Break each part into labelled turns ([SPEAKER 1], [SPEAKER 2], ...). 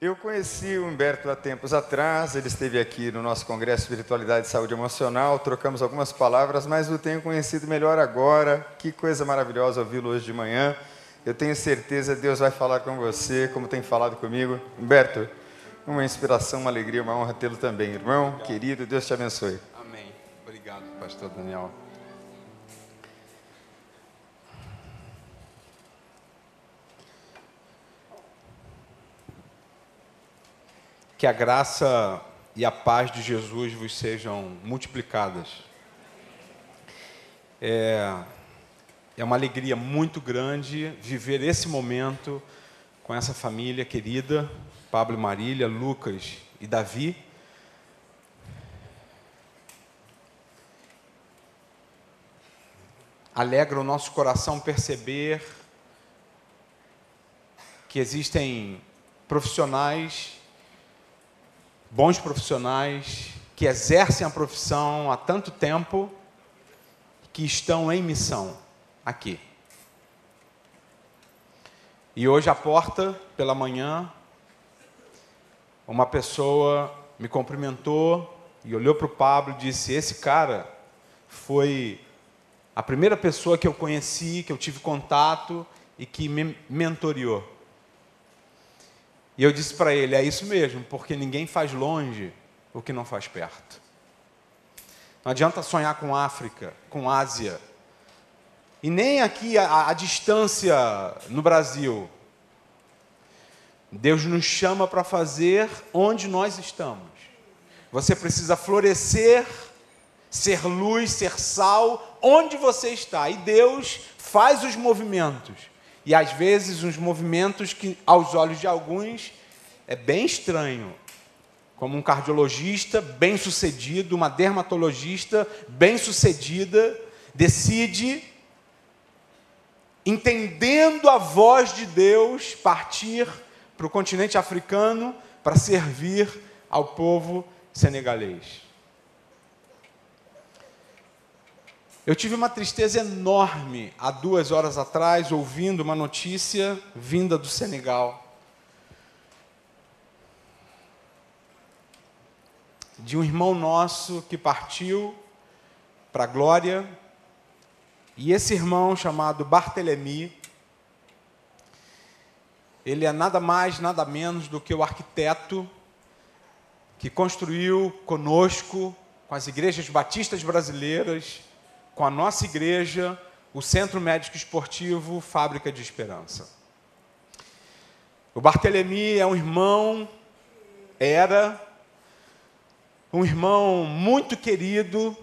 [SPEAKER 1] Eu conheci o Humberto há tempos atrás, ele esteve aqui no nosso Congresso Espiritualidade e Saúde Emocional, trocamos algumas palavras, mas o tenho conhecido melhor agora. Que coisa maravilhosa ouvi-lo hoje de manhã. Eu tenho certeza que Deus vai falar com você, como tem falado comigo. Humberto, uma inspiração, uma alegria, uma honra tê-lo também, irmão, Obrigado. querido, Deus te abençoe.
[SPEAKER 2] Amém. Obrigado, pastor Daniel. Que a graça e a paz de Jesus vos sejam multiplicadas. É, é uma alegria muito grande viver esse momento com essa família querida, Pablo e Marília, Lucas e Davi. Alegra o nosso coração perceber que existem profissionais bons profissionais que exercem a profissão há tanto tempo, que estão em missão aqui. E hoje à porta, pela manhã, uma pessoa me cumprimentou e olhou para o Pablo e disse: Esse cara foi a primeira pessoa que eu conheci, que eu tive contato e que me mentoriou. E eu disse para ele: é isso mesmo, porque ninguém faz longe o que não faz perto. Não adianta sonhar com África, com Ásia, e nem aqui a, a distância no Brasil. Deus nos chama para fazer onde nós estamos. Você precisa florescer, ser luz, ser sal, onde você está. E Deus faz os movimentos e às vezes uns movimentos que, aos olhos de alguns, é bem estranho. Como um cardiologista bem sucedido, uma dermatologista bem sucedida, decide, entendendo a voz de Deus, partir para o continente africano para servir ao povo senegalês. Eu tive uma tristeza enorme há duas horas atrás, ouvindo uma notícia vinda do Senegal. De um irmão nosso que partiu para a glória. E esse irmão, chamado Barthélemy, ele é nada mais, nada menos do que o arquiteto que construiu conosco, com as igrejas batistas brasileiras, com a nossa igreja, o Centro Médico Esportivo Fábrica de Esperança. O Barthelemy é um irmão, era um irmão muito querido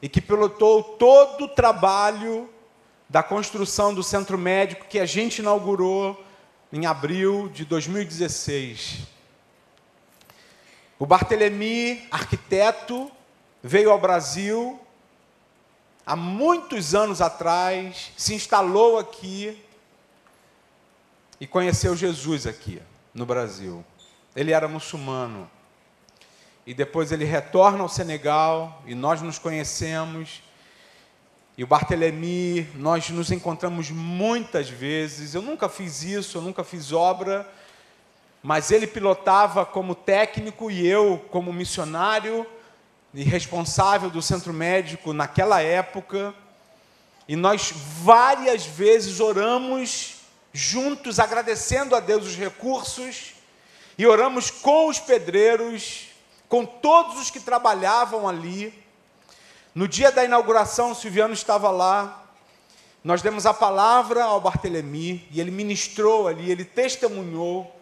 [SPEAKER 2] e que pilotou todo o trabalho da construção do centro médico que a gente inaugurou em abril de 2016. O Barthelemy, arquiteto, veio ao Brasil há muitos anos atrás, se instalou aqui e conheceu Jesus aqui no Brasil. Ele era muçulmano. E depois ele retorna ao Senegal e nós nos conhecemos. E o Barthélemy, nós nos encontramos muitas vezes. Eu nunca fiz isso, eu nunca fiz obra, mas ele pilotava como técnico e eu como missionário e responsável do centro médico naquela época, e nós várias vezes oramos juntos, agradecendo a Deus os recursos, e oramos com os pedreiros, com todos os que trabalhavam ali. No dia da inauguração, Silviano estava lá, nós demos a palavra ao Bartelemi, e ele ministrou ali, ele testemunhou,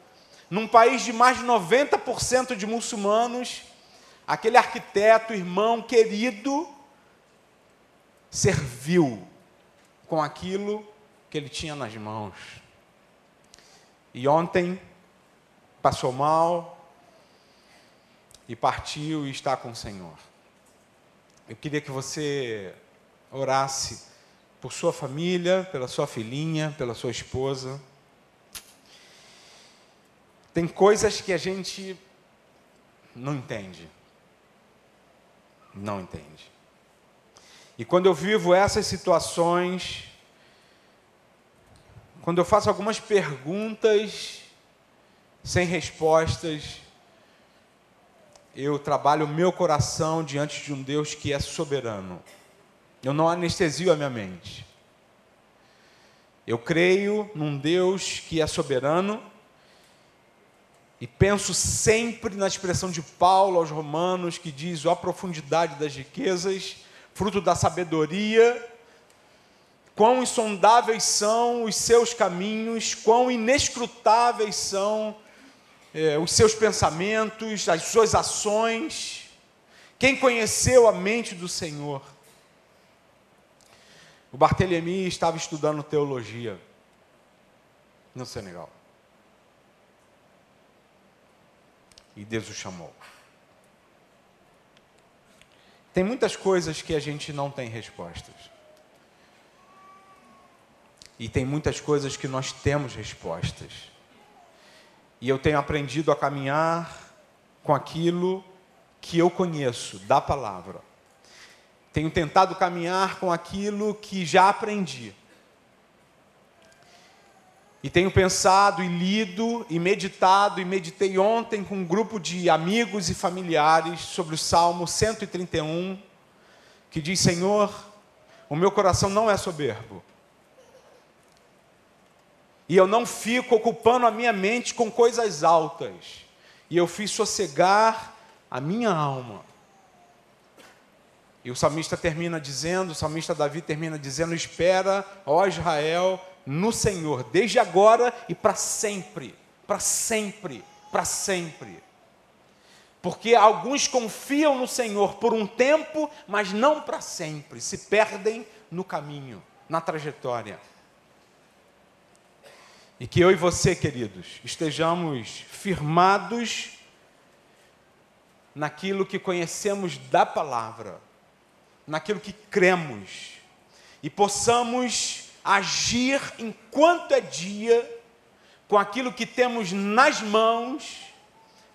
[SPEAKER 2] num país de mais de 90% de muçulmanos, aquele arquiteto, irmão querido, serviu com aquilo que ele tinha nas mãos. E ontem passou mal e partiu e está com o Senhor. Eu queria que você orasse por sua família, pela sua filhinha, pela sua esposa. Tem coisas que a gente não entende não entende. E quando eu vivo essas situações, quando eu faço algumas perguntas sem respostas, eu trabalho meu coração diante de um Deus que é soberano. Eu não anestesio a minha mente. Eu creio num Deus que é soberano e penso sempre na expressão de Paulo aos Romanos, que diz: ó a profundidade das riquezas, fruto da sabedoria, quão insondáveis são os seus caminhos, quão inescrutáveis são é, os seus pensamentos, as suas ações. Quem conheceu a mente do Senhor? O Barthélemy estava estudando teologia no Senegal. E Deus o chamou. Tem muitas coisas que a gente não tem respostas. E tem muitas coisas que nós temos respostas. E eu tenho aprendido a caminhar com aquilo que eu conheço da palavra. Tenho tentado caminhar com aquilo que já aprendi. E tenho pensado e lido e meditado, e meditei ontem com um grupo de amigos e familiares sobre o Salmo 131, que diz: Senhor, o meu coração não é soberbo, e eu não fico ocupando a minha mente com coisas altas, e eu fiz sossegar a minha alma. E o salmista termina dizendo, o salmista Davi termina dizendo: Espera, ó Israel, no Senhor, desde agora e para sempre, para sempre, para sempre. Porque alguns confiam no Senhor por um tempo, mas não para sempre, se perdem no caminho, na trajetória. E que eu e você, queridos, estejamos firmados naquilo que conhecemos da palavra, naquilo que cremos, e possamos agir enquanto é dia, com aquilo que temos nas mãos,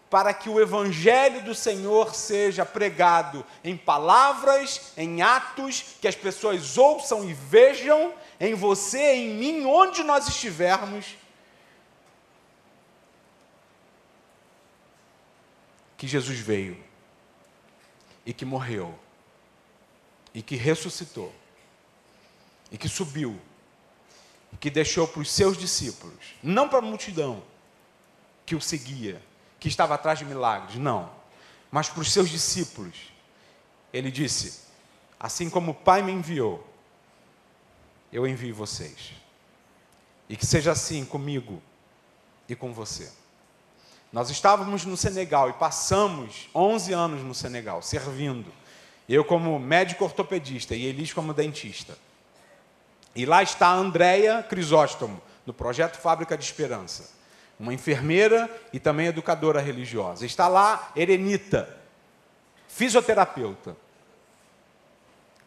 [SPEAKER 2] para que o Evangelho do Senhor seja pregado em palavras, em atos, que as pessoas ouçam e vejam em você, em mim, onde nós estivermos. Que Jesus veio e que morreu e que ressuscitou e que subiu que deixou para os seus discípulos, não para a multidão que o seguia, que estava atrás de milagres, não, mas para os seus discípulos. Ele disse: Assim como o Pai me enviou, eu envio vocês. E que seja assim comigo e com você. Nós estávamos no Senegal e passamos 11 anos no Senegal, servindo. Eu como médico ortopedista e Elis como dentista. E lá está a Andréia Crisóstomo, do projeto Fábrica de Esperança, uma enfermeira e também educadora religiosa. Está lá Erenita, fisioterapeuta.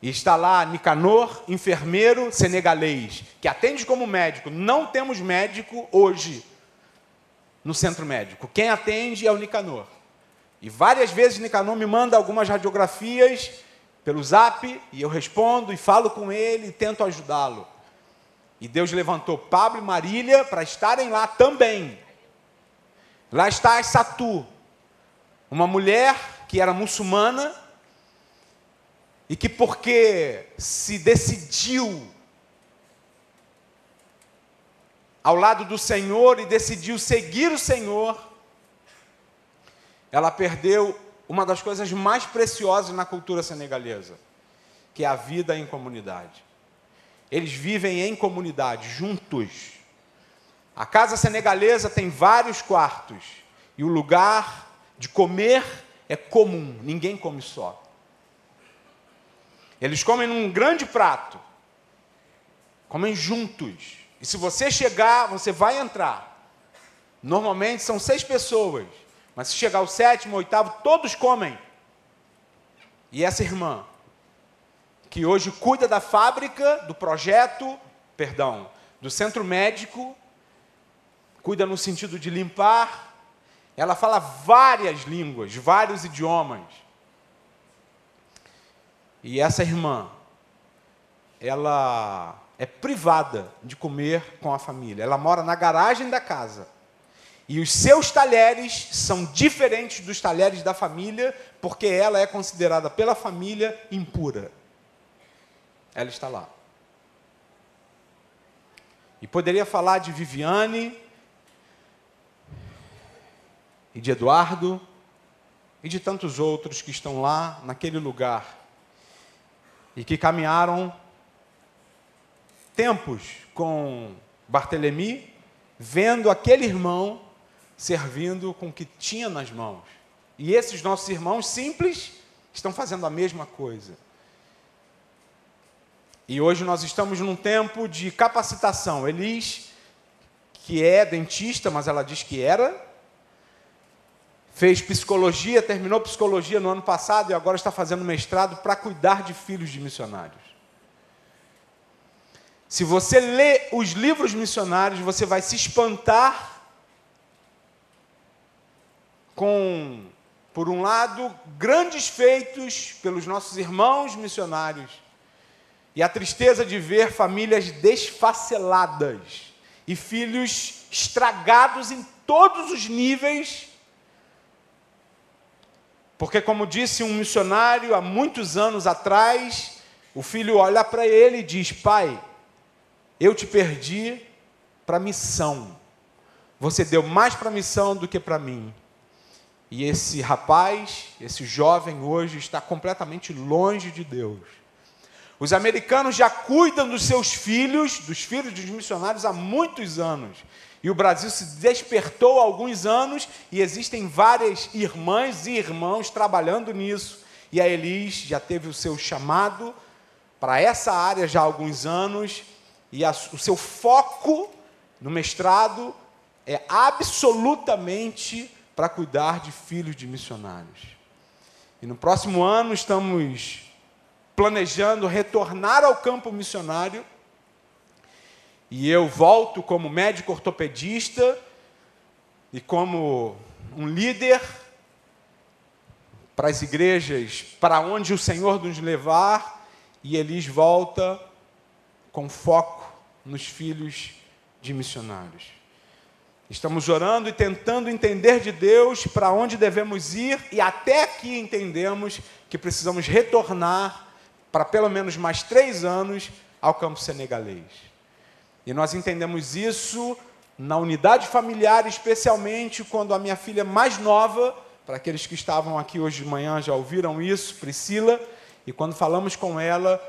[SPEAKER 2] E está lá Nicanor, enfermeiro senegalês, que atende como médico. Não temos médico hoje no centro médico. Quem atende é o Nicanor. E várias vezes Nicanor me manda algumas radiografias pelo zap e eu respondo e falo com ele e tento ajudá-lo. E Deus levantou Pablo e Marília para estarem lá também. Lá está a Satu, uma mulher que era muçulmana e que, porque se decidiu ao lado do Senhor e decidiu seguir o Senhor, ela perdeu uma das coisas mais preciosas na cultura senegalesa, que é a vida em comunidade. Eles vivem em comunidade, juntos. A casa senegalesa tem vários quartos e o lugar de comer é comum, ninguém come só. Eles comem num grande prato, comem juntos. E se você chegar, você vai entrar. Normalmente são seis pessoas. Mas se chegar o sétimo, oitavo, todos comem. E essa irmã, que hoje cuida da fábrica, do projeto, perdão, do centro médico, cuida no sentido de limpar, ela fala várias línguas, vários idiomas. E essa irmã, ela é privada de comer com a família. Ela mora na garagem da casa. E os seus talheres são diferentes dos talheres da família, porque ela é considerada pela família impura. Ela está lá. E poderia falar de Viviane, e de Eduardo, e de tantos outros que estão lá, naquele lugar, e que caminharam tempos com Bartelemi, vendo aquele irmão servindo com o que tinha nas mãos. E esses nossos irmãos simples estão fazendo a mesma coisa. E hoje nós estamos num tempo de capacitação. Elis, que é dentista, mas ela diz que era, fez psicologia, terminou psicologia no ano passado e agora está fazendo mestrado para cuidar de filhos de missionários. Se você lê os livros missionários, você vai se espantar com, por um lado, grandes feitos pelos nossos irmãos missionários, e a tristeza de ver famílias desfaceladas e filhos estragados em todos os níveis. Porque, como disse um missionário há muitos anos atrás, o filho olha para ele e diz: Pai, eu te perdi para missão. Você deu mais para missão do que para mim. E esse rapaz, esse jovem hoje está completamente longe de Deus. Os americanos já cuidam dos seus filhos, dos filhos dos missionários, há muitos anos. E o Brasil se despertou há alguns anos e existem várias irmãs e irmãos trabalhando nisso. E a Elis já teve o seu chamado para essa área já há alguns anos. E a, o seu foco no mestrado é absolutamente para cuidar de filhos de missionários. E no próximo ano estamos planejando retornar ao campo missionário. E eu volto como médico ortopedista e como um líder para as igrejas, para onde o Senhor nos levar, e Elis volta com foco nos filhos de missionários. Estamos orando e tentando entender de Deus para onde devemos ir, e até aqui entendemos que precisamos retornar para pelo menos mais três anos ao campo senegalês. E nós entendemos isso na unidade familiar, especialmente quando a minha filha mais nova, para aqueles que estavam aqui hoje de manhã já ouviram isso, Priscila, e quando falamos com ela,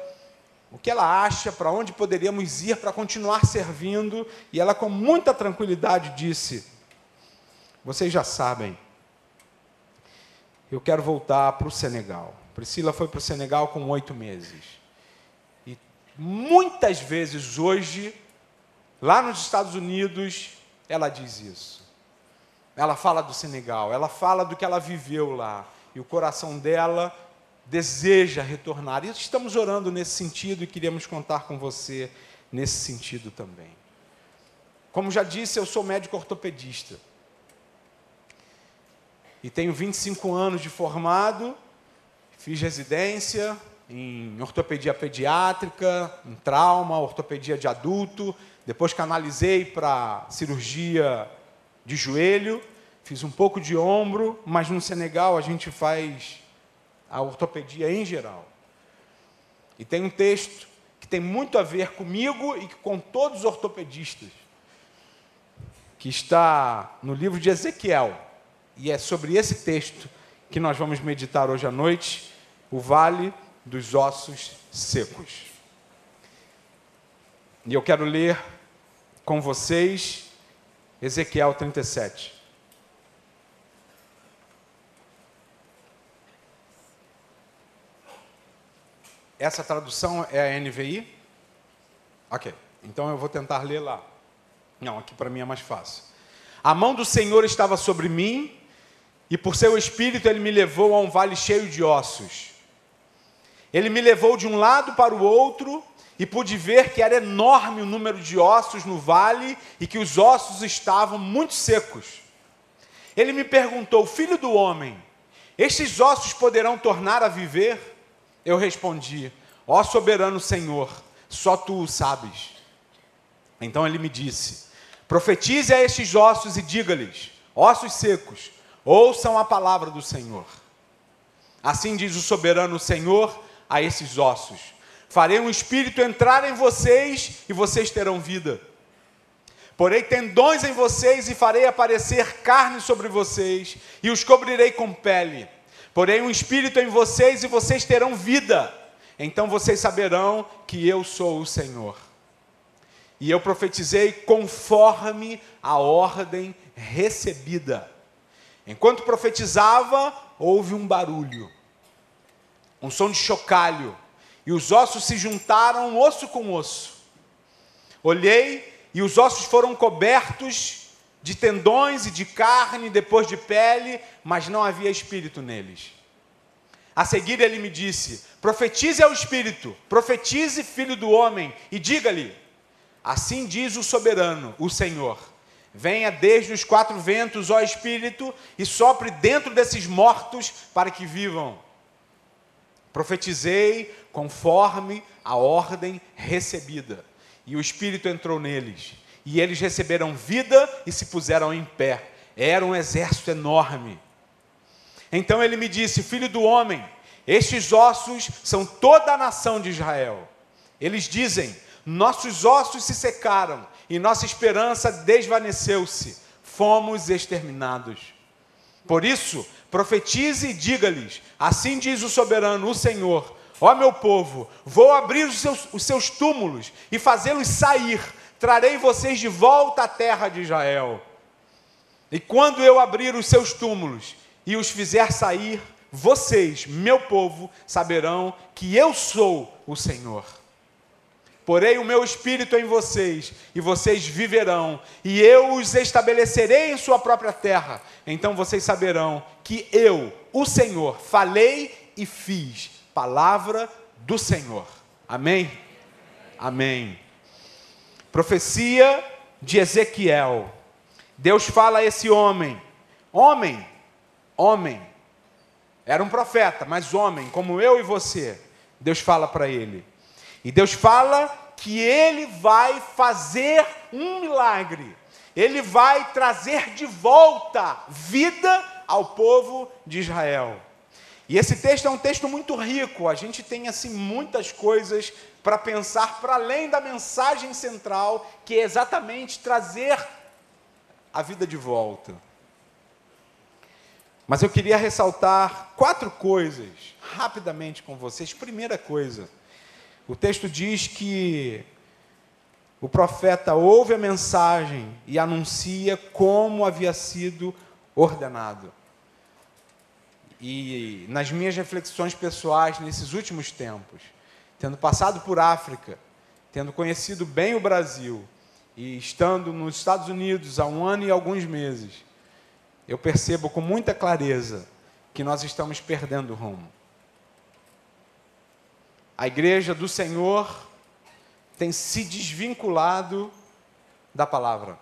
[SPEAKER 2] o que ela acha, para onde poderíamos ir para continuar servindo, e ela, com muita tranquilidade, disse: Vocês já sabem, eu quero voltar para o Senegal. Priscila foi para o Senegal com oito meses. E muitas vezes hoje, lá nos Estados Unidos, ela diz isso. Ela fala do Senegal, ela fala do que ela viveu lá. E o coração dela deseja retornar. E estamos orando nesse sentido e queríamos contar com você nesse sentido também. Como já disse, eu sou médico ortopedista. E tenho 25 anos de formado, fiz residência em ortopedia pediátrica, em trauma, ortopedia de adulto, depois canalizei para cirurgia de joelho, fiz um pouco de ombro, mas no Senegal a gente faz a ortopedia em geral. E tem um texto que tem muito a ver comigo e com todos os ortopedistas, que está no livro de Ezequiel. E é sobre esse texto que nós vamos meditar hoje à noite, o vale dos ossos secos. E eu quero ler com vocês Ezequiel 37. Essa tradução é a NVI? Ok, então eu vou tentar ler lá. Não, aqui para mim é mais fácil. A mão do Senhor estava sobre mim, e por seu espírito ele me levou a um vale cheio de ossos. Ele me levou de um lado para o outro, e pude ver que era enorme o número de ossos no vale e que os ossos estavam muito secos. Ele me perguntou: Filho do homem, estes ossos poderão tornar a viver? Eu respondi: Ó soberano Senhor, só tu o sabes. Então ele me disse: Profetize a estes ossos e diga-lhes: ossos secos, ouçam a palavra do Senhor. Assim diz o soberano Senhor a esses ossos: Farei um espírito entrar em vocês e vocês terão vida. Porei tendões em vocês e farei aparecer carne sobre vocês e os cobrirei com pele. Porei um espírito em vocês e vocês terão vida. Então vocês saberão que eu sou o Senhor. E eu profetizei conforme a ordem recebida. Enquanto profetizava, houve um barulho, um som de chocalho, e os ossos se juntaram osso com osso. Olhei e os ossos foram cobertos de tendões e de carne, depois de pele, mas não havia espírito neles. A seguir ele me disse: Profetize ao espírito, profetize, filho do homem, e diga-lhe: Assim diz o soberano, o Senhor. Venha desde os quatro ventos, ó Espírito, e sopre dentro desses mortos para que vivam. Profetizei conforme a ordem recebida, e o Espírito entrou neles, e eles receberam vida e se puseram em pé. Era um exército enorme. Então ele me disse: Filho do homem, estes ossos são toda a nação de Israel. Eles dizem: nossos ossos se secaram e nossa esperança desvaneceu-se. Fomos exterminados. Por isso, profetize e diga-lhes: Assim diz o soberano, o Senhor: Ó meu povo, vou abrir os seus, os seus túmulos e fazê-los sair. Trarei vocês de volta à terra de Israel. E quando eu abrir os seus túmulos e os fizer sair, vocês, meu povo, saberão que eu sou o Senhor. Porei o meu espírito em vocês, e vocês viverão, e eu os estabelecerei em sua própria terra. Então vocês saberão que eu, o Senhor, falei e fiz. Palavra do Senhor. Amém? Amém. Profecia de Ezequiel. Deus fala a esse homem: Homem, homem. Era um profeta, mas homem, como eu e você. Deus fala para ele e Deus fala que ele vai fazer um milagre. Ele vai trazer de volta vida ao povo de Israel. E esse texto é um texto muito rico. A gente tem assim muitas coisas para pensar para além da mensagem central, que é exatamente trazer a vida de volta. Mas eu queria ressaltar quatro coisas rapidamente com vocês. Primeira coisa, o texto diz que o profeta ouve a mensagem e anuncia como havia sido ordenado. E nas minhas reflexões pessoais nesses últimos tempos, tendo passado por África, tendo conhecido bem o Brasil e estando nos Estados Unidos há um ano e alguns meses, eu percebo com muita clareza que nós estamos perdendo o rumo. A igreja do Senhor tem se desvinculado da palavra.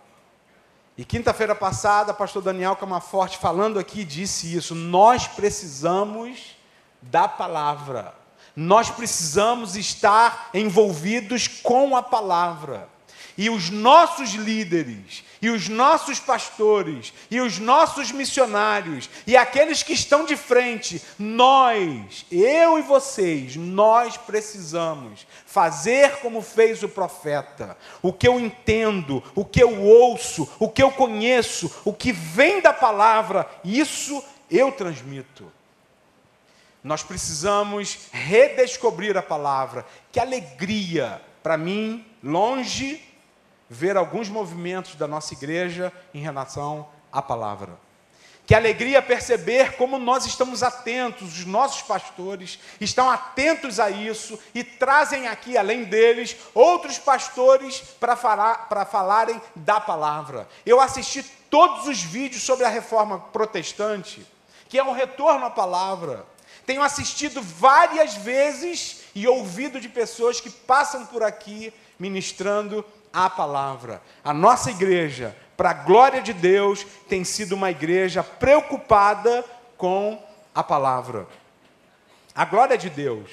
[SPEAKER 2] E quinta-feira passada, pastor Daniel Camaforte, falando aqui, disse isso: nós precisamos da palavra. Nós precisamos estar envolvidos com a palavra. E os nossos líderes, e os nossos pastores, e os nossos missionários, e aqueles que estão de frente, nós, eu e vocês, nós precisamos fazer como fez o profeta. O que eu entendo, o que eu ouço, o que eu conheço, o que vem da palavra, isso eu transmito. Nós precisamos redescobrir a palavra. Que alegria para mim, longe ver alguns movimentos da nossa igreja em relação à palavra. Que alegria perceber como nós estamos atentos, os nossos pastores estão atentos a isso e trazem aqui, além deles, outros pastores para falar, para falarem da palavra. Eu assisti todos os vídeos sobre a reforma protestante, que é um retorno à palavra. Tenho assistido várias vezes e ouvido de pessoas que passam por aqui ministrando a palavra. A nossa igreja, para a glória de Deus, tem sido uma igreja preocupada com a palavra. A glória de Deus.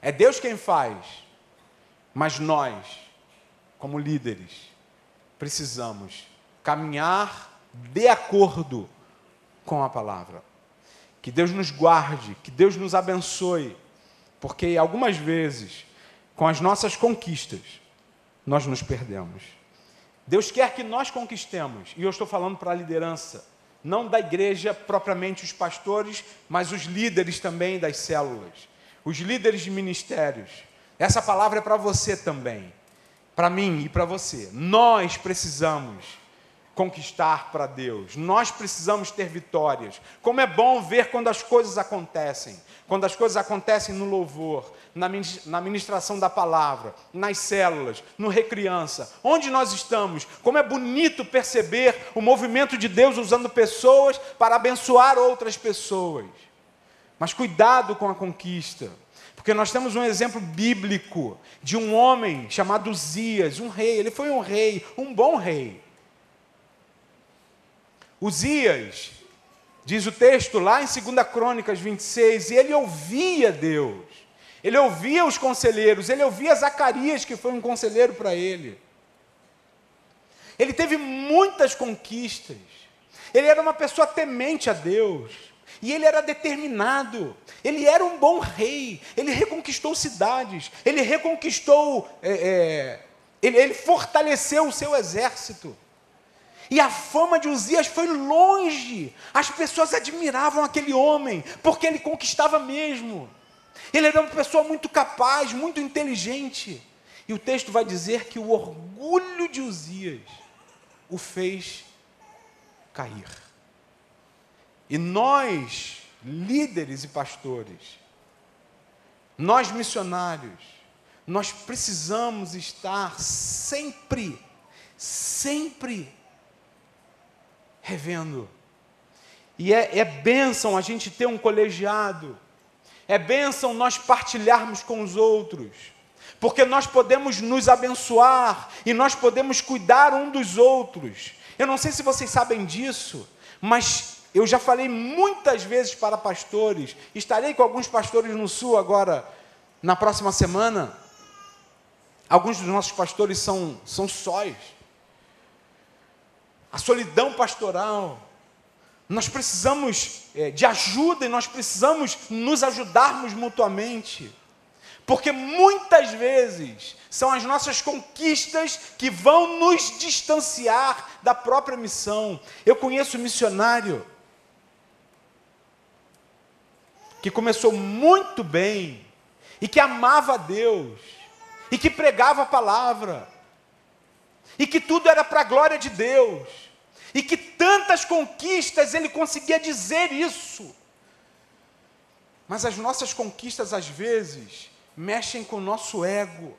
[SPEAKER 2] É Deus quem faz, mas nós, como líderes, precisamos caminhar de acordo com a palavra. Que Deus nos guarde, que Deus nos abençoe, porque algumas vezes, com as nossas conquistas, nós nos perdemos. Deus quer que nós conquistemos, e eu estou falando para a liderança, não da igreja propriamente os pastores, mas os líderes também das células, os líderes de ministérios. Essa palavra é para você também, para mim e para você. Nós precisamos conquistar para Deus. Nós precisamos ter vitórias. Como é bom ver quando as coisas acontecem. Quando as coisas acontecem no louvor, na ministração da palavra, nas células, no recriança, onde nós estamos. Como é bonito perceber o movimento de Deus usando pessoas para abençoar outras pessoas. Mas cuidado com a conquista. Porque nós temos um exemplo bíblico de um homem chamado Zias, um rei. Ele foi um rei, um bom rei. Uzias, diz o texto lá em 2 Crônicas 26, e ele ouvia Deus, ele ouvia os conselheiros, ele ouvia Zacarias, que foi um conselheiro para ele. Ele teve muitas conquistas, ele era uma pessoa temente a Deus, e ele era determinado, ele era um bom rei, ele reconquistou cidades, ele reconquistou, é, é, ele, ele fortaleceu o seu exército. E a fama de Uzias foi longe. As pessoas admiravam aquele homem, porque ele conquistava mesmo. Ele era uma pessoa muito capaz, muito inteligente. E o texto vai dizer que o orgulho de Uzias o fez cair. E nós, líderes e pastores, nós missionários, nós precisamos estar sempre, sempre revendo. E é, é bênção a gente ter um colegiado, é bênção nós partilharmos com os outros, porque nós podemos nos abençoar e nós podemos cuidar um dos outros. Eu não sei se vocês sabem disso, mas eu já falei muitas vezes para pastores, estarei com alguns pastores no Sul agora, na próxima semana. Alguns dos nossos pastores são, são sóis a solidão pastoral. Nós precisamos é, de ajuda e nós precisamos nos ajudarmos mutuamente. Porque muitas vezes são as nossas conquistas que vão nos distanciar da própria missão. Eu conheço um missionário que começou muito bem e que amava a Deus e que pregava a palavra e que tudo era para a glória de Deus, e que tantas conquistas ele conseguia dizer isso. Mas as nossas conquistas, às vezes, mexem com o nosso ego.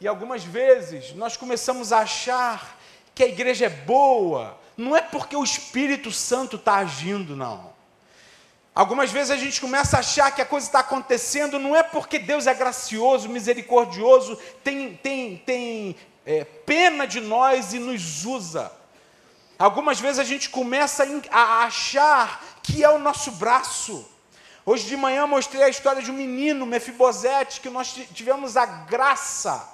[SPEAKER 2] E algumas vezes nós começamos a achar que a igreja é boa, não é porque o Espírito Santo está agindo, não. Algumas vezes a gente começa a achar que a coisa está acontecendo, não é porque Deus é gracioso, misericordioso, tem, tem, tem é, pena de nós e nos usa. Algumas vezes a gente começa a achar que é o nosso braço. Hoje de manhã mostrei a história de um menino, Mefibosete, que nós tivemos a graça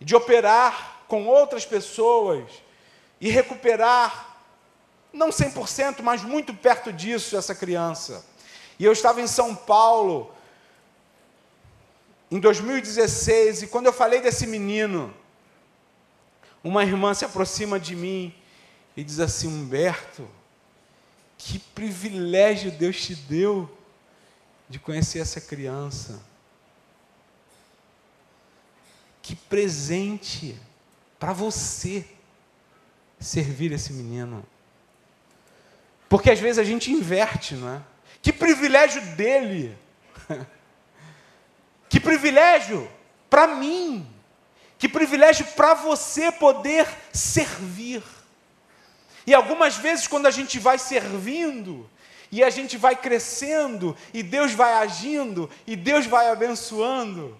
[SPEAKER 2] de operar com outras pessoas e recuperar, não 100%, mas muito perto disso, essa criança. E eu estava em São Paulo, em 2016, e quando eu falei desse menino, uma irmã se aproxima de mim e diz assim: Humberto, que privilégio Deus te deu de conhecer essa criança. Que presente para você servir esse menino. Porque às vezes a gente inverte, não é? Que privilégio dele. que privilégio para mim que privilégio para você poder servir. E algumas vezes, quando a gente vai servindo, e a gente vai crescendo, e Deus vai agindo, e Deus vai abençoando,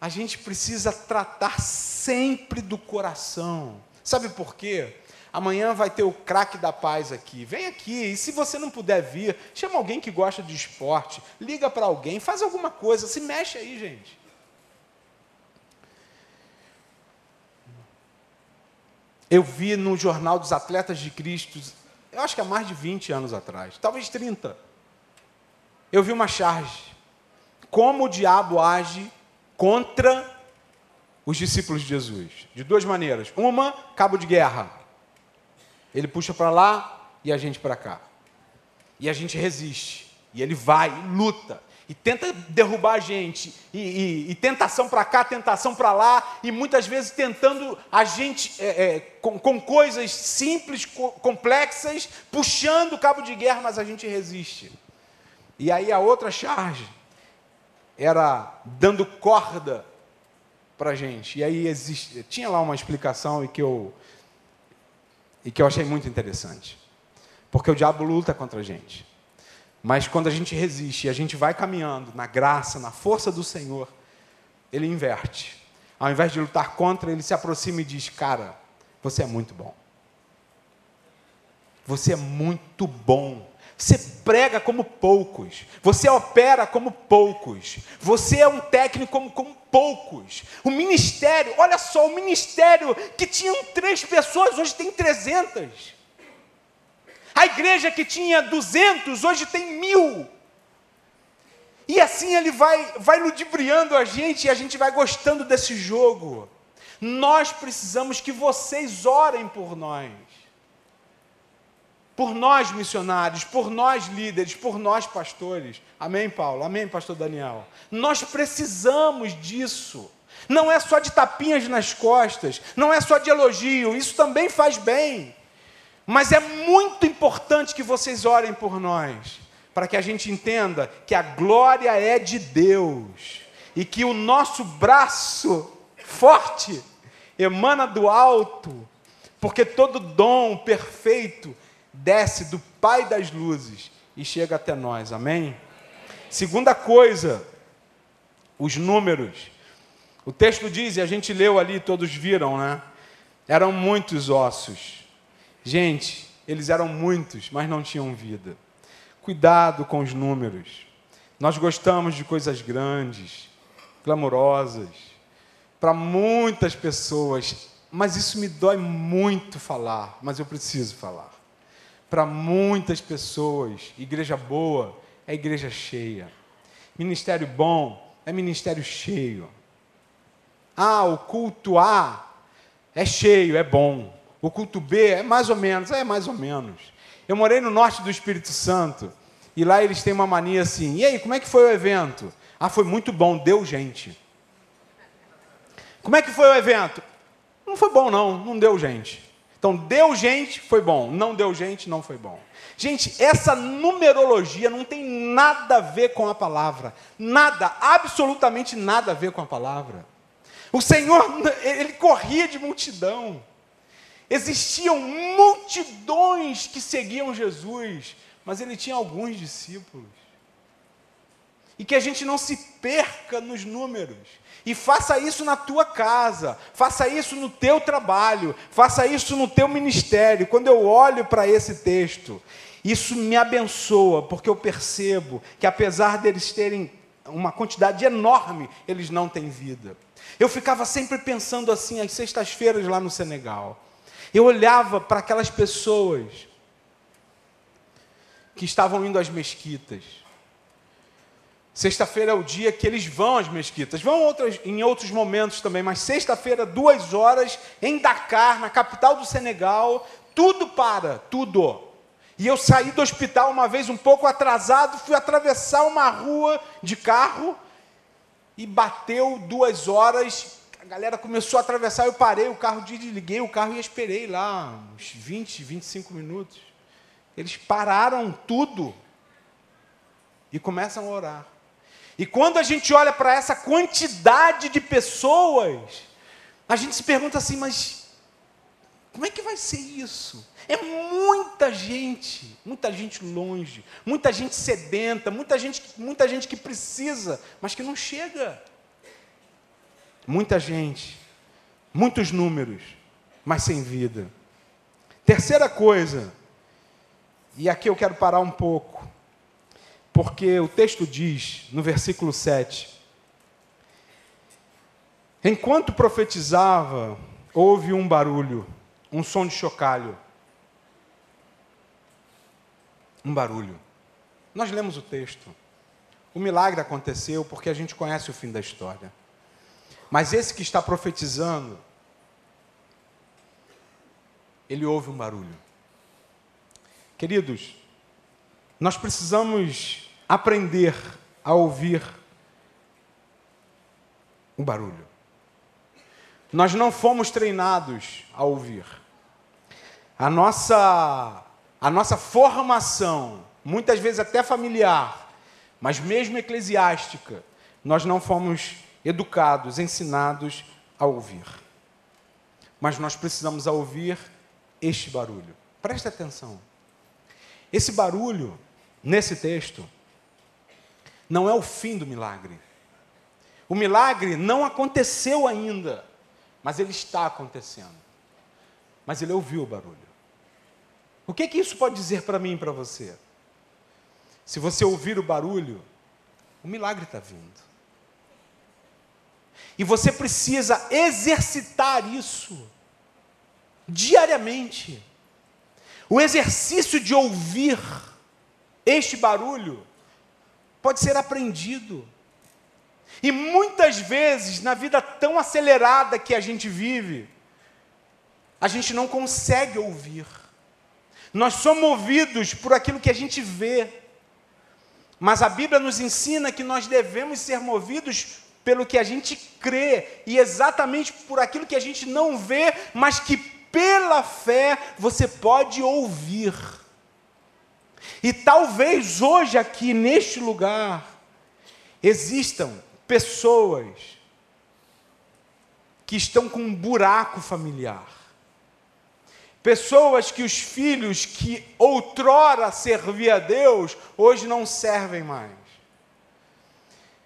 [SPEAKER 2] a gente precisa tratar sempre do coração. Sabe por quê? Amanhã vai ter o craque da paz aqui. Vem aqui. E se você não puder vir, chama alguém que gosta de esporte, liga para alguém, faz alguma coisa, se mexe aí, gente. Eu vi no Jornal dos Atletas de Cristo, eu acho que há mais de 20 anos atrás, talvez 30. Eu vi uma charge. Como o diabo age contra os discípulos de Jesus? De duas maneiras. Uma, cabo de guerra. Ele puxa para lá e a gente para cá. E a gente resiste. E ele vai, luta e tenta derrubar a gente, e, e, e tentação para cá, tentação para lá, e muitas vezes tentando a gente é, é, com, com, coisas simples, co complexas, puxando o cabo de guerra, mas a gente resiste. E aí a outra charge era dando corda para a gente. E aí existe, tinha lá uma explicação e que eu e que eu achei muito interessante, porque o diabo luta contra a gente. Mas quando a gente resiste e a gente vai caminhando na graça, na força do Senhor, ele inverte. Ao invés de lutar contra, ele se aproxima e diz: Cara, você é muito bom. Você é muito bom. Você prega como poucos. Você opera como poucos. Você é um técnico como, como poucos. O ministério, olha só, o ministério que tinha três pessoas, hoje tem trezentas. A igreja que tinha 200, hoje tem mil. E assim ele vai, vai ludibriando a gente e a gente vai gostando desse jogo. Nós precisamos que vocês orem por nós. Por nós, missionários, por nós, líderes, por nós, pastores. Amém, Paulo? Amém, pastor Daniel? Nós precisamos disso. Não é só de tapinhas nas costas, não é só de elogio, isso também faz bem. Mas é muito importante que vocês orem por nós, para que a gente entenda que a glória é de Deus e que o nosso braço forte emana do alto, porque todo dom perfeito desce do Pai das luzes e chega até nós. Amém? Segunda coisa, os números. O texto diz, e a gente leu ali, todos viram, né? Eram muitos ossos. Gente, eles eram muitos, mas não tinham vida. Cuidado com os números. Nós gostamos de coisas grandes, glamorosas, para muitas pessoas, mas isso me dói muito falar, mas eu preciso falar. Para muitas pessoas, igreja boa é igreja cheia. Ministério bom é ministério cheio. Ah, o culto A é cheio, é bom. O culto B é mais ou menos, é mais ou menos. Eu morei no norte do Espírito Santo e lá eles têm uma mania assim. E aí, como é que foi o evento? Ah, foi muito bom, deu gente. Como é que foi o evento? Não foi bom não, não deu gente. Então, deu gente, foi bom. Não deu gente, não foi bom. Gente, essa numerologia não tem nada a ver com a palavra. Nada, absolutamente nada a ver com a palavra. O Senhor, ele corria de multidão. Existiam multidões que seguiam Jesus, mas ele tinha alguns discípulos. E que a gente não se perca nos números. E faça isso na tua casa, faça isso no teu trabalho, faça isso no teu ministério. Quando eu olho para esse texto, isso me abençoa, porque eu percebo que apesar deles terem uma quantidade enorme, eles não têm vida. Eu ficava sempre pensando assim, às sextas-feiras lá no Senegal. Eu olhava para aquelas pessoas que estavam indo às mesquitas. Sexta-feira é o dia que eles vão às mesquitas. Vão outras, em outros momentos também, mas sexta-feira, duas horas, em Dakar, na capital do Senegal, tudo para, tudo. E eu saí do hospital uma vez um pouco atrasado, fui atravessar uma rua de carro e bateu duas horas galera começou a atravessar, eu parei o carro, desliguei o carro e esperei lá uns 20, 25 minutos. Eles pararam tudo e começam a orar. E quando a gente olha para essa quantidade de pessoas, a gente se pergunta assim, mas como é que vai ser isso? É muita gente, muita gente longe, muita gente sedenta, muita gente, muita gente que precisa, mas que não chega. Muita gente, muitos números, mas sem vida. Terceira coisa, e aqui eu quero parar um pouco, porque o texto diz, no versículo 7, Enquanto profetizava, houve um barulho, um som de chocalho, um barulho. Nós lemos o texto. O milagre aconteceu porque a gente conhece o fim da história. Mas esse que está profetizando, ele ouve um barulho. Queridos, nós precisamos aprender a ouvir o barulho. Nós não fomos treinados a ouvir. A nossa, a nossa formação, muitas vezes até familiar, mas mesmo eclesiástica, nós não fomos educados, ensinados a ouvir. Mas nós precisamos ouvir este barulho. Preste atenção. Esse barulho, nesse texto, não é o fim do milagre. O milagre não aconteceu ainda, mas ele está acontecendo. Mas ele ouviu o barulho. O que, que isso pode dizer para mim e para você? Se você ouvir o barulho, o milagre está vindo. E você precisa exercitar isso diariamente. O exercício de ouvir este barulho pode ser aprendido. E muitas vezes, na vida tão acelerada que a gente vive, a gente não consegue ouvir. Nós somos movidos por aquilo que a gente vê. Mas a Bíblia nos ensina que nós devemos ser movidos pelo que a gente crê e exatamente por aquilo que a gente não vê, mas que pela fé você pode ouvir. E talvez hoje aqui neste lugar existam pessoas que estão com um buraco familiar. Pessoas que os filhos que outrora serviam a Deus, hoje não servem mais.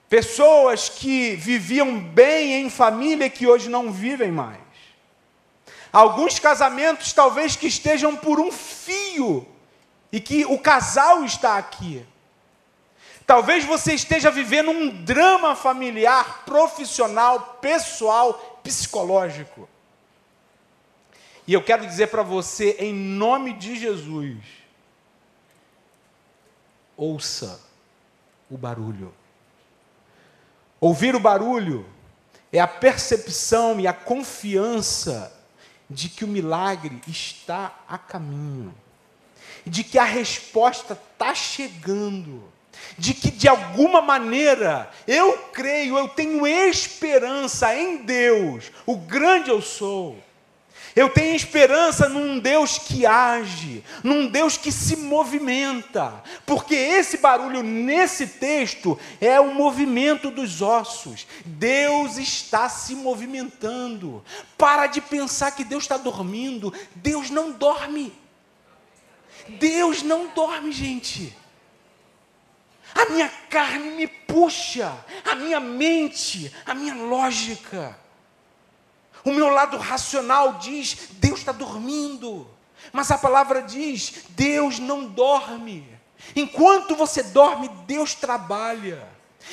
[SPEAKER 2] Pessoas que viviam bem em família que hoje não vivem mais. Alguns casamentos talvez que estejam por um fio e que o casal está aqui. Talvez você esteja vivendo um drama familiar, profissional, pessoal, psicológico. E eu quero dizer para você, em nome de Jesus, ouça o barulho. Ouvir o barulho é a percepção e a confiança de que o milagre está a caminho, de que a resposta está chegando de que de alguma maneira eu creio, eu tenho esperança em Deus, o grande eu sou. Eu tenho esperança num Deus que age, num Deus que se movimenta, porque esse barulho nesse texto é o movimento dos ossos. Deus está se movimentando. Para de pensar que Deus está dormindo. Deus não dorme. Deus não dorme, gente. A minha carne me puxa, a minha mente, a minha lógica. O meu lado racional diz: Deus está dormindo. Mas a palavra diz: Deus não dorme. Enquanto você dorme, Deus trabalha.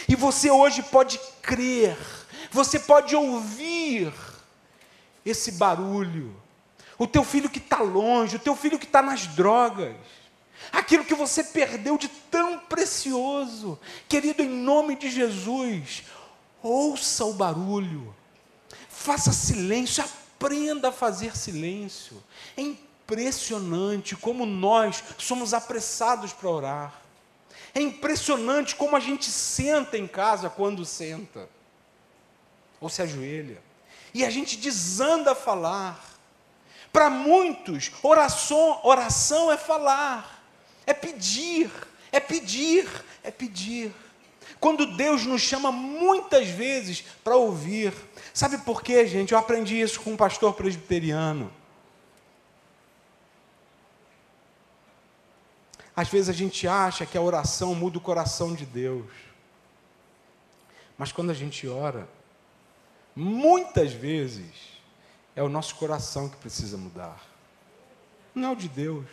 [SPEAKER 2] E você hoje pode crer, você pode ouvir esse barulho. O teu filho que está longe, o teu filho que está nas drogas aquilo que você perdeu de tão precioso. Querido, em nome de Jesus, ouça o barulho, faça silêncio, aprenda a fazer silêncio. É impressionante como nós somos apressados para orar. É impressionante como a gente senta em casa quando senta, ou se ajoelha, e a gente desanda a falar. Para muitos, oração, oração é falar. É pedir, é pedir, é pedir. Quando Deus nos chama muitas vezes para ouvir. Sabe por quê, gente? Eu aprendi isso com um pastor presbiteriano. Às vezes a gente acha que a oração muda o coração de Deus. Mas quando a gente ora, muitas vezes é o nosso coração que precisa mudar. Não é o de Deus.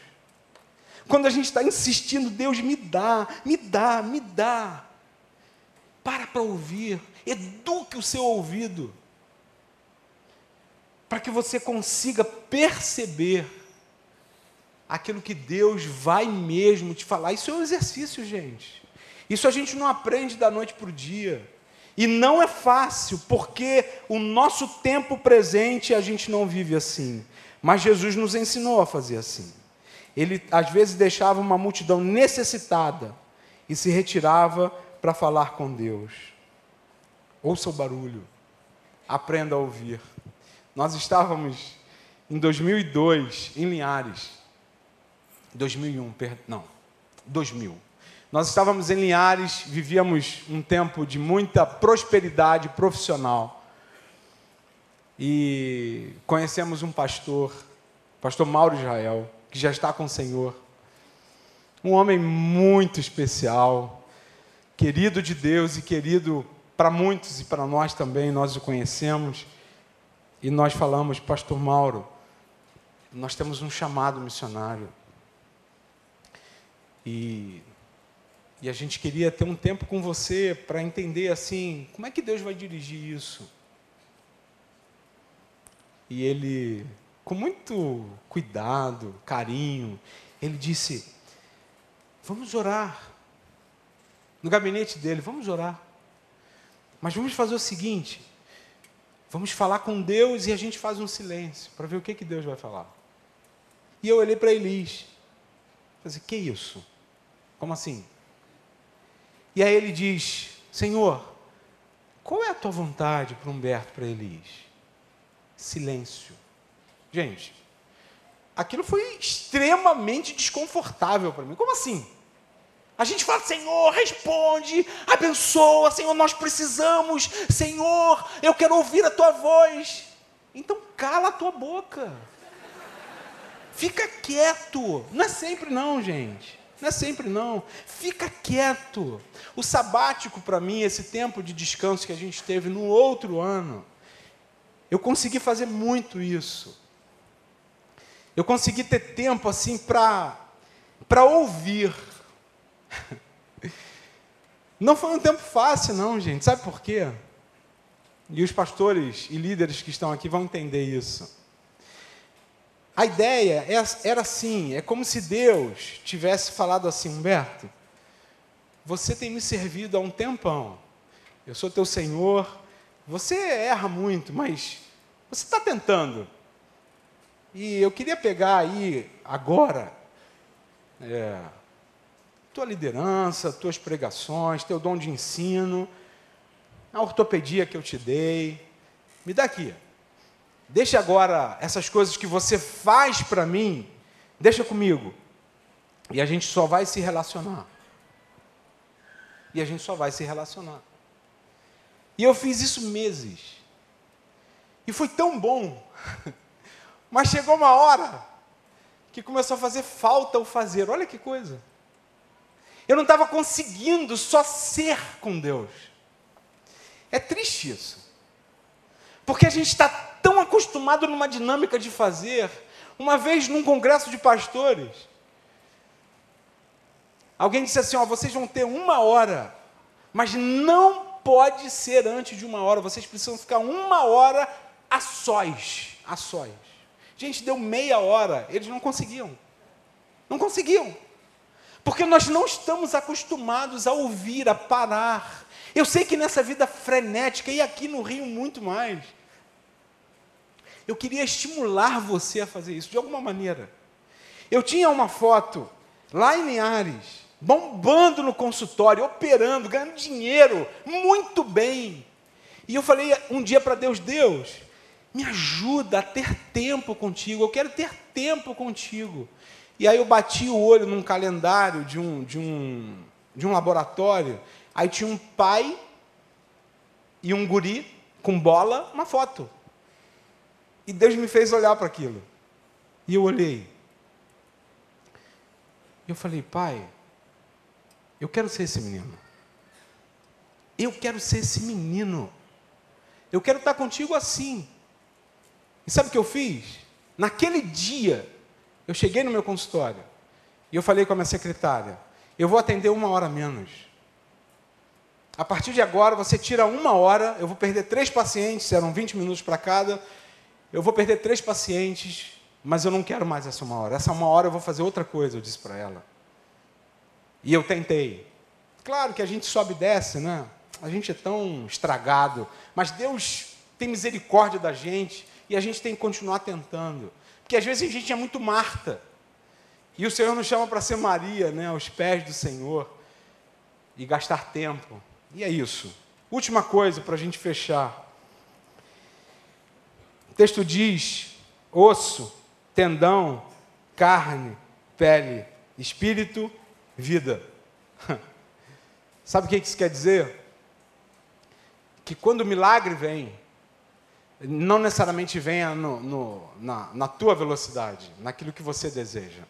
[SPEAKER 2] Quando a gente está insistindo, Deus me dá, me dá, me dá. Para para ouvir, eduque o seu ouvido. Para que você consiga perceber aquilo que Deus vai mesmo te falar. Isso é um exercício, gente. Isso a gente não aprende da noite para o dia. E não é fácil, porque o nosso tempo presente a gente não vive assim. Mas Jesus nos ensinou a fazer assim. Ele às vezes deixava uma multidão necessitada e se retirava para falar com Deus. Ouça o barulho, aprenda a ouvir. Nós estávamos em 2002 em Linhares. 2001, per... não, 2000. Nós estávamos em Linhares, vivíamos um tempo de muita prosperidade profissional. E conhecemos um pastor, pastor Mauro Israel, que já está com o Senhor. Um homem muito especial, querido de Deus e querido para muitos e para nós também, nós o conhecemos. E nós falamos, pastor Mauro, nós temos um chamado missionário. E, e a gente queria ter um tempo com você para entender assim, como é que Deus vai dirigir isso? E ele, com muito cuidado, carinho, ele disse: Vamos orar. No gabinete dele, vamos orar. Mas vamos fazer o seguinte: vamos falar com Deus e a gente faz um silêncio para ver o que, que Deus vai falar. E eu olhei para Elis. Falei, que isso? Como assim? E aí ele diz: Senhor, qual é a tua vontade para Humberto, para Elis? Silêncio. Gente, aquilo foi extremamente desconfortável para mim. Como assim? A gente fala, Senhor, responde, abençoa, Senhor, nós precisamos, Senhor, eu quero ouvir a tua voz. Então cala a tua boca. Fica quieto. Não é sempre não, gente. Não é sempre não. Fica quieto. O sabático para mim, esse tempo de descanso que a gente teve no outro ano, eu consegui fazer muito isso. Eu consegui ter tempo assim para para ouvir. Não foi um tempo fácil, não, gente. Sabe por quê? E os pastores e líderes que estão aqui vão entender isso. A ideia é, era assim: é como se Deus tivesse falado assim, Humberto, você tem me servido há um tempão, eu sou teu Senhor, você erra muito, mas você está tentando. E eu queria pegar aí, agora, é, tua liderança, tuas pregações, teu dom de ensino, a ortopedia que eu te dei. Me dá aqui. Deixa agora essas coisas que você faz para mim, deixa comigo. E a gente só vai se relacionar. E a gente só vai se relacionar. E eu fiz isso meses. E foi tão bom. Mas chegou uma hora que começou a fazer falta o fazer. Olha que coisa. Eu não estava conseguindo só ser com Deus. É triste isso. Porque a gente está tão acostumado numa dinâmica de fazer. Uma vez num congresso de pastores, alguém disse assim: ó, vocês vão ter uma hora, mas não pode ser antes de uma hora. Vocês precisam ficar uma hora a sós, a sós. Gente, deu meia hora, eles não conseguiam. Não conseguiam. Porque nós não estamos acostumados a ouvir, a parar. Eu sei que nessa vida frenética, e aqui no Rio muito mais, eu queria estimular você a fazer isso de alguma maneira. Eu tinha uma foto lá em Linhares, bombando no consultório, operando, ganhando dinheiro, muito bem. E eu falei um dia para Deus: Deus, me ajuda a ter tempo contigo, eu quero ter tempo contigo. E aí eu bati o olho num calendário de um, de um, de um laboratório, aí tinha um pai e um guri com bola, uma foto. E Deus me fez olhar para aquilo. E eu olhei. E eu falei, pai, eu quero ser esse menino. Eu quero ser esse menino. Eu quero estar contigo assim. E sabe o que eu fiz? Naquele dia, eu cheguei no meu consultório e eu falei com a minha secretária: eu vou atender uma hora menos. A partir de agora, você tira uma hora, eu vou perder três pacientes, eram 20 minutos para cada, eu vou perder três pacientes, mas eu não quero mais essa uma hora. Essa uma hora eu vou fazer outra coisa, eu disse para ela. E eu tentei. Claro que a gente sobe e desce, né? A gente é tão estragado, mas Deus tem misericórdia da gente e a gente tem que continuar tentando. Porque às vezes a gente é muito Marta. E o Senhor nos chama para ser Maria, né, aos pés do Senhor e gastar tempo. E é isso. Última coisa para a gente fechar. O texto diz: osso, tendão, carne, pele, espírito, vida. Sabe o que isso quer dizer? Que quando o milagre vem, não necessariamente venha no, no, na, na tua velocidade, naquilo que você deseja.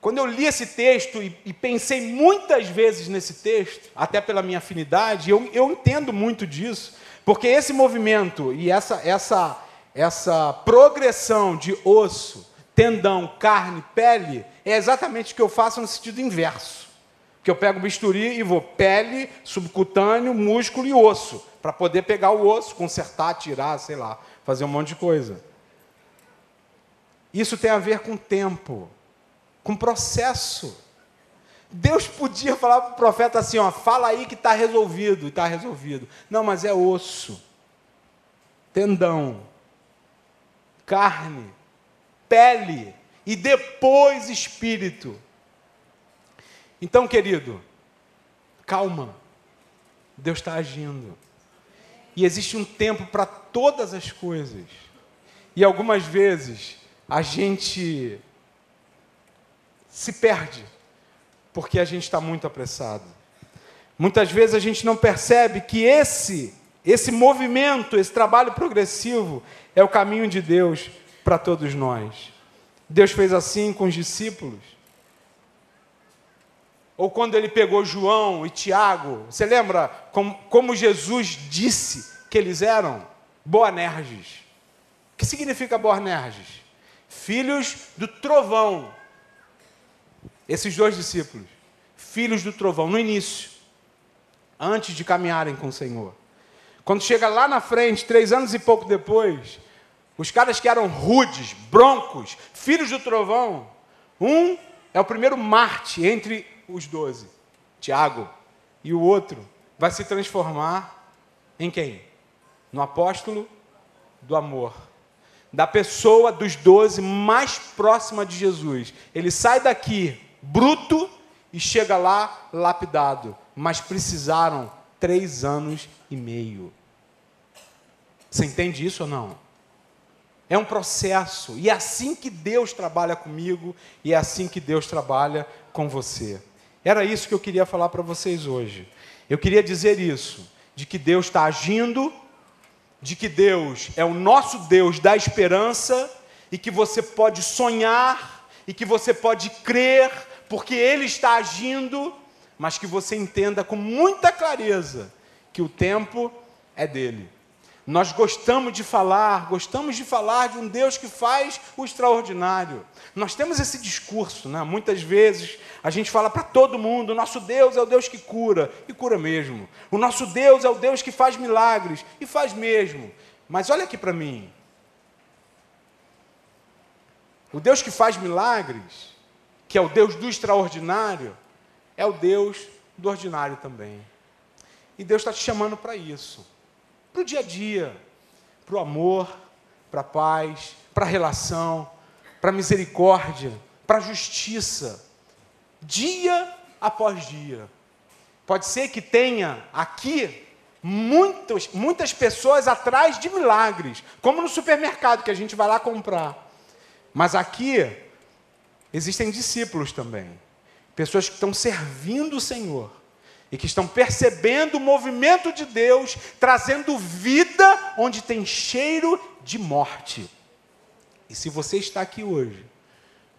[SPEAKER 2] Quando eu li esse texto e, e, pensei muitas vezes nesse texto, até pela minha afinidade, eu, eu entendo muito disso, porque esse movimento e essa, essa, essa progressão de osso, tendão, carne, pele, é exatamente o que eu faço no sentido inverso. Que eu pego o bisturi e vou pele, subcutâneo, músculo e osso, para poder pegar o osso, consertar, tirar, sei lá, fazer um monte de coisa. Isso tem a ver com tempo, com processo. Deus podia falar para o profeta assim: ó, fala aí que está resolvido, está resolvido. Não, mas é osso, tendão, carne, pele e depois espírito. Então, querido, calma. Deus está agindo. E existe um tempo para todas as coisas. E algumas vezes a gente se perde porque a gente está muito apressado. Muitas vezes a gente não percebe que esse esse movimento, esse trabalho progressivo é o caminho de Deus para todos nós. Deus fez assim com os discípulos. Ou quando ele pegou João e Tiago, você lembra como, como Jesus disse que eles eram? Boanerges. O que significa Boanerges? Filhos do trovão. Esses dois discípulos, filhos do trovão, no início, antes de caminharem com o Senhor. Quando chega lá na frente, três anos e pouco depois, os caras que eram rudes, broncos, filhos do trovão, um é o primeiro Marte entre os doze, Tiago, e o outro vai se transformar em quem? No apóstolo do amor. Da pessoa dos doze mais próxima de Jesus. Ele sai daqui bruto e chega lá lapidado. Mas precisaram três anos e meio. Você entende isso ou não? É um processo. E é assim que Deus trabalha comigo e é assim que Deus trabalha com você. Era isso que eu queria falar para vocês hoje. Eu queria dizer isso, de que Deus está agindo, de que Deus é o nosso Deus da esperança e que você pode sonhar e que você pode crer, porque Ele está agindo, mas que você entenda com muita clareza que o tempo é dele. Nós gostamos de falar, gostamos de falar de um Deus que faz o extraordinário. Nós temos esse discurso, né? muitas vezes a gente fala para todo mundo: nosso Deus é o Deus que cura, e cura mesmo. O nosso Deus é o Deus que faz milagres, e faz mesmo. Mas olha aqui para mim. O Deus que faz milagres, que é o Deus do extraordinário, é o Deus do ordinário também. E Deus está te chamando para isso para o dia a dia, para o amor, para a paz, para a relação, para a misericórdia, para a justiça, dia após dia. Pode ser que tenha aqui muitas, muitas pessoas atrás de milagres, como no supermercado que a gente vai lá comprar. Mas aqui existem discípulos também, pessoas que estão servindo o Senhor e que estão percebendo o movimento de Deus trazendo vida onde tem cheiro de morte. E se você está aqui hoje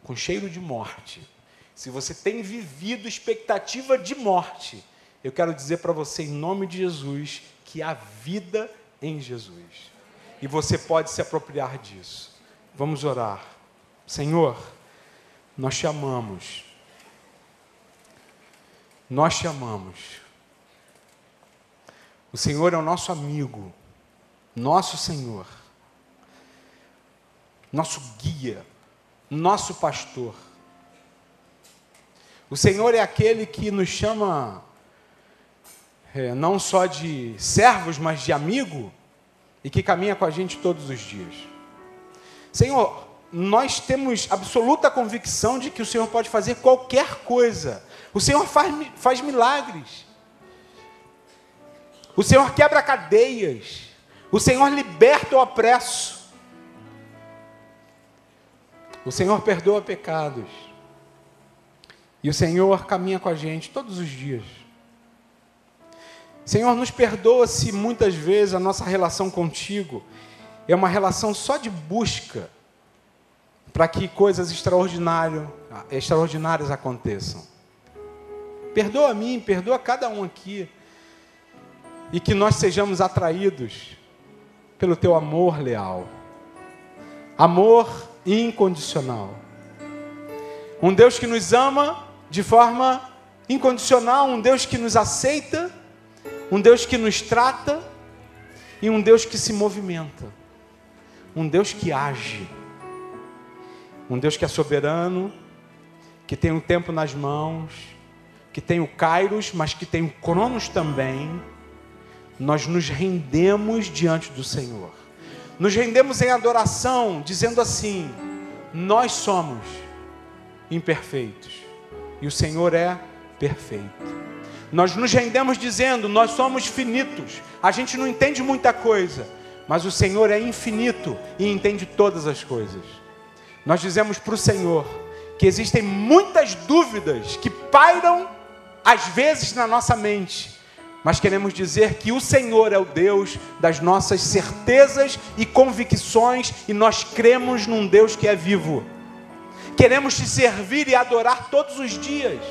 [SPEAKER 2] com cheiro de morte, se você tem vivido expectativa de morte, eu quero dizer para você, em nome de Jesus, que há vida em Jesus. E você pode se apropriar disso. Vamos orar. Senhor, nós te amamos. Nós te amamos. O Senhor é o nosso amigo, nosso Senhor. nosso guia, nosso pastor. O Senhor é aquele que nos chama é, não só de servos, mas de amigo, e que caminha com a gente todos os dias. Senhor, nós temos absoluta convicção de que o Senhor pode fazer qualquer coisa. O Senhor faz, faz milagres. O Senhor quebra cadeias. O Senhor liberta o opresso. O Senhor perdoa pecados. E o Senhor caminha com a gente todos os dias. Senhor, nos perdoa se muitas vezes a nossa relação contigo é uma relação só de busca para que coisas extraordinárias, aconteçam. Perdoa a mim, perdoa cada um aqui e que nós sejamos atraídos pelo teu amor leal, amor incondicional. Um Deus que nos ama de forma incondicional, um Deus que nos aceita, um Deus que nos trata e um Deus que se movimenta, um Deus que age, um Deus que é soberano, que tem o tempo nas mãos, que tem o Kairos, mas que tem o Cronos também nós nos rendemos diante do Senhor. Nos rendemos em adoração, dizendo assim: nós somos imperfeitos e o Senhor é perfeito. Nós nos rendemos dizendo: nós somos finitos, a gente não entende muita coisa, mas o Senhor é infinito e entende todas as coisas. Nós dizemos para o Senhor que existem muitas dúvidas que pairam às vezes na nossa mente, mas queremos dizer que o Senhor é o Deus das nossas certezas e convicções e nós cremos num Deus que é vivo. Queremos te servir e adorar todos os dias.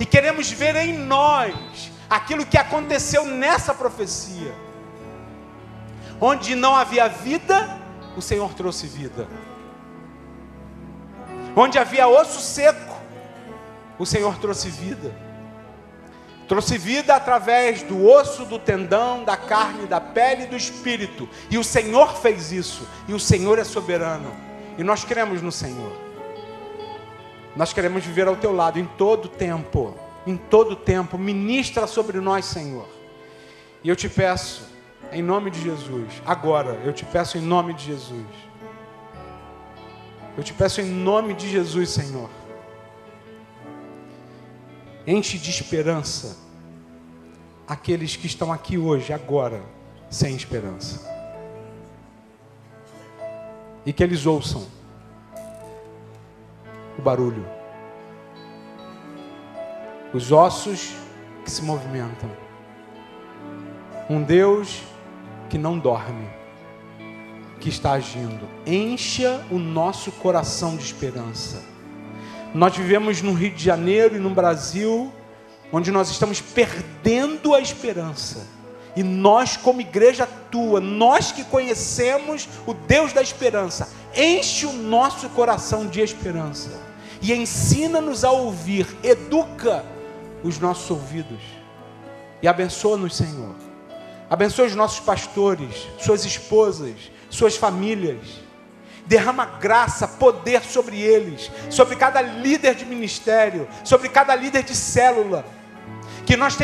[SPEAKER 2] E queremos ver em nós aquilo que aconteceu nessa profecia. Onde não havia vida, o Senhor trouxe vida. Onde havia osso seco, o Senhor trouxe vida. Trouxe vida através do osso, do tendão, da carne, da pele e do espírito. E o Senhor fez isso. E o Senhor é soberano. E nós cremos no Senhor. Nós queremos viver ao teu lado em todo tempo. Em todo tempo. Ministra sobre nós, Senhor. E eu te peço, em nome de Jesus, agora, eu te peço em nome de Jesus. Eu te peço em nome de Jesus, Senhor enche de esperança aqueles que estão aqui hoje, agora, sem esperança. E que eles ouçam o barulho, os ossos que se movimentam. Um Deus que não dorme, que está agindo. Encha o nosso coração de esperança nós vivemos no Rio de Janeiro e no Brasil, onde nós estamos perdendo a esperança. E nós, como igreja tua, nós que conhecemos o Deus da esperança, enche o nosso coração de esperança e ensina-nos a ouvir, educa os nossos ouvidos e abençoa-nos, Senhor. Abençoa os nossos pastores, suas esposas, suas famílias derrama graça, poder sobre eles, sobre cada líder de ministério, sobre cada líder de célula. Que nós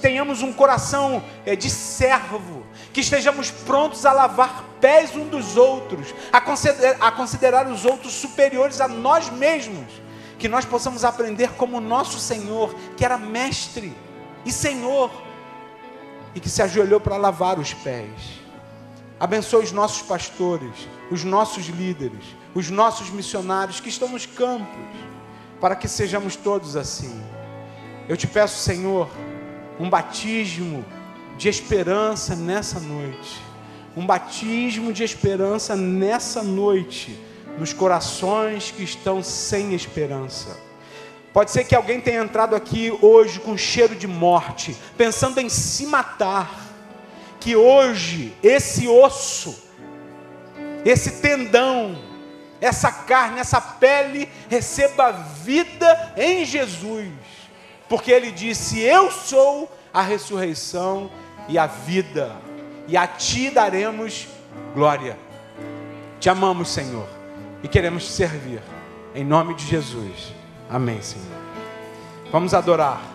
[SPEAKER 2] tenhamos, um coração é, de servo, que estejamos prontos a lavar pés um dos outros, a considerar, a considerar os outros superiores a nós mesmos, que nós possamos aprender como nosso Senhor, que era mestre e Senhor, e que se ajoelhou para lavar os pés. Abençoe os nossos pastores, os nossos líderes, os nossos missionários que estão nos campos, para que sejamos todos assim. Eu te peço, Senhor, um batismo de esperança nessa noite. Um batismo de esperança nessa noite, nos corações que estão sem esperança. Pode ser que alguém tenha entrado aqui hoje com cheiro de morte, pensando em se matar que hoje esse osso, esse tendão, essa carne, essa pele receba vida em Jesus, porque ele disse: Eu sou a ressurreição e a vida, e a ti daremos glória. Te amamos, Senhor, e queremos te servir. Em nome de Jesus. Amém, Senhor. Vamos adorar.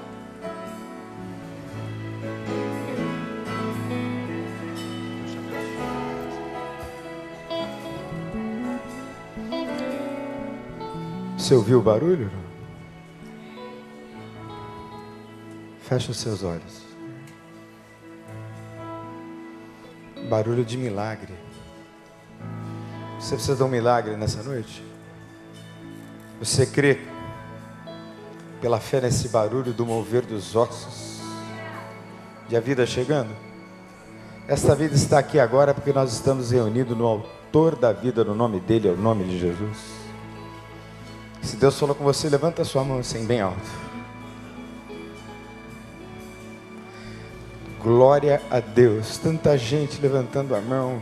[SPEAKER 1] Você ouviu o barulho? Feche os seus olhos. Barulho de milagre. Você precisa de um milagre nessa noite? Você crê pela fé nesse barulho do mover dos ossos, de a vida chegando? Esta vida está aqui agora porque nós estamos reunidos no autor da vida, no nome dele, é o nome de Jesus. Se Deus falou com você, levanta a sua mão assim, bem alto. Glória a Deus. Tanta gente levantando a mão,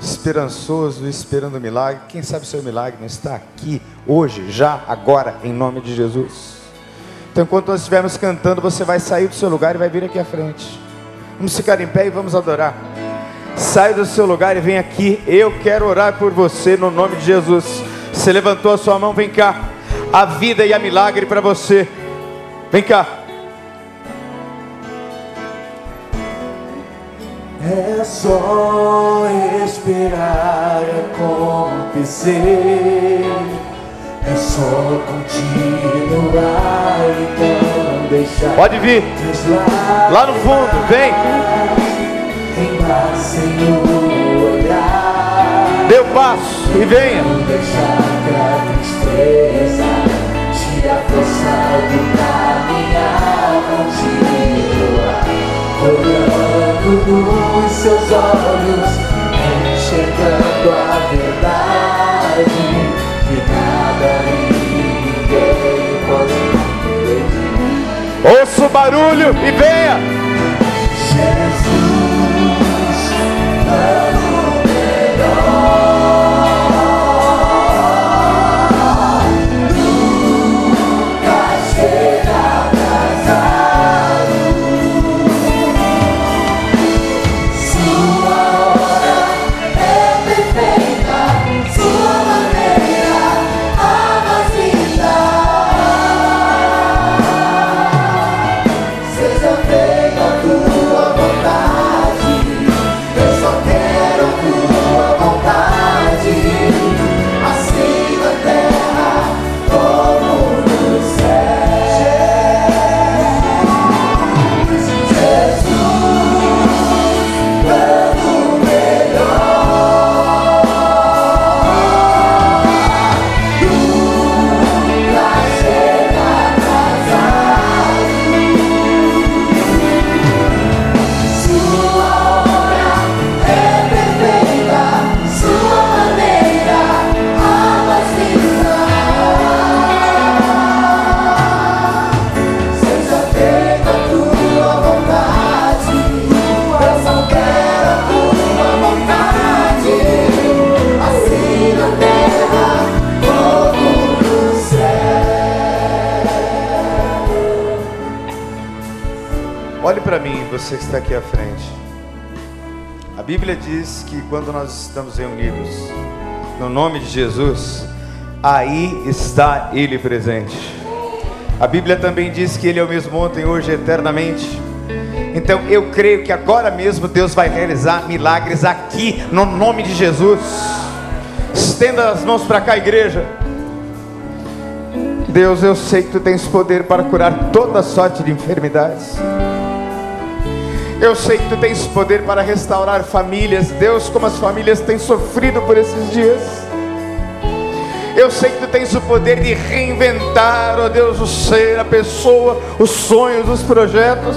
[SPEAKER 1] esperançoso, esperando o milagre. Quem sabe seu milagre não está aqui, hoje, já, agora, em nome de Jesus. Então, enquanto nós estivermos cantando, você vai sair do seu lugar e vai vir aqui à frente. Vamos ficar em pé e vamos adorar. Sai do seu lugar e vem aqui. Eu quero orar por você no nome de Jesus. Você levantou a sua mão, vem cá. A vida e a milagre para você. Vem cá.
[SPEAKER 3] É só esperar acontecer. É só continuar então deixar.
[SPEAKER 1] Pode vir. Lá no fundo, vem. Dê o passo e venha.
[SPEAKER 3] Nos seus olhos, enxergando a verdade, que nada e ninguém pode
[SPEAKER 1] impedir. Ouça barulho e venha. Você que está aqui à frente. A Bíblia diz que quando nós estamos reunidos no nome de Jesus, aí está Ele presente. A Bíblia também diz que Ele é o mesmo ontem, hoje, eternamente. Então eu creio que agora mesmo Deus vai realizar milagres aqui, no nome de Jesus. Estenda as mãos para cá, igreja. Deus, eu sei que tu tens poder para curar toda sorte de enfermidades. Eu sei que tu tens poder para restaurar famílias. Deus, como as famílias têm sofrido por esses dias. Eu sei que tu tens o poder de reinventar, ó oh Deus, o ser, a pessoa, os sonhos, os projetos.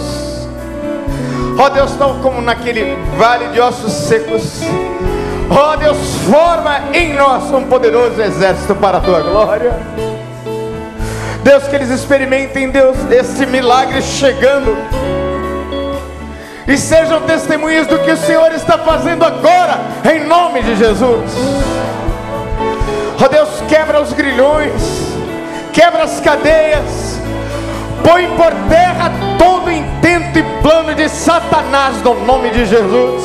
[SPEAKER 1] Ó oh Deus, tal como naquele vale de ossos secos. Ó oh Deus, forma em nós um poderoso exército para a tua glória. Deus, que eles experimentem, Deus, esse milagre chegando e sejam testemunhas do que o Senhor está fazendo agora, em nome de Jesus. Oh Deus, quebra os grilhões, quebra as cadeias, põe por terra todo intento e plano de Satanás, no nome de Jesus.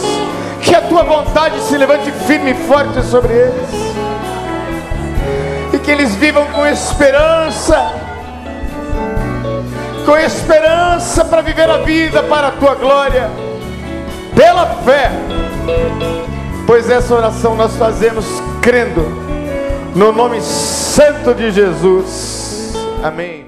[SPEAKER 1] Que a tua vontade se levante firme e forte sobre eles. E que eles vivam com esperança. Com esperança para viver a vida para a tua glória. Pela fé. Pois essa oração nós fazemos crendo no nome santo de Jesus. Amém.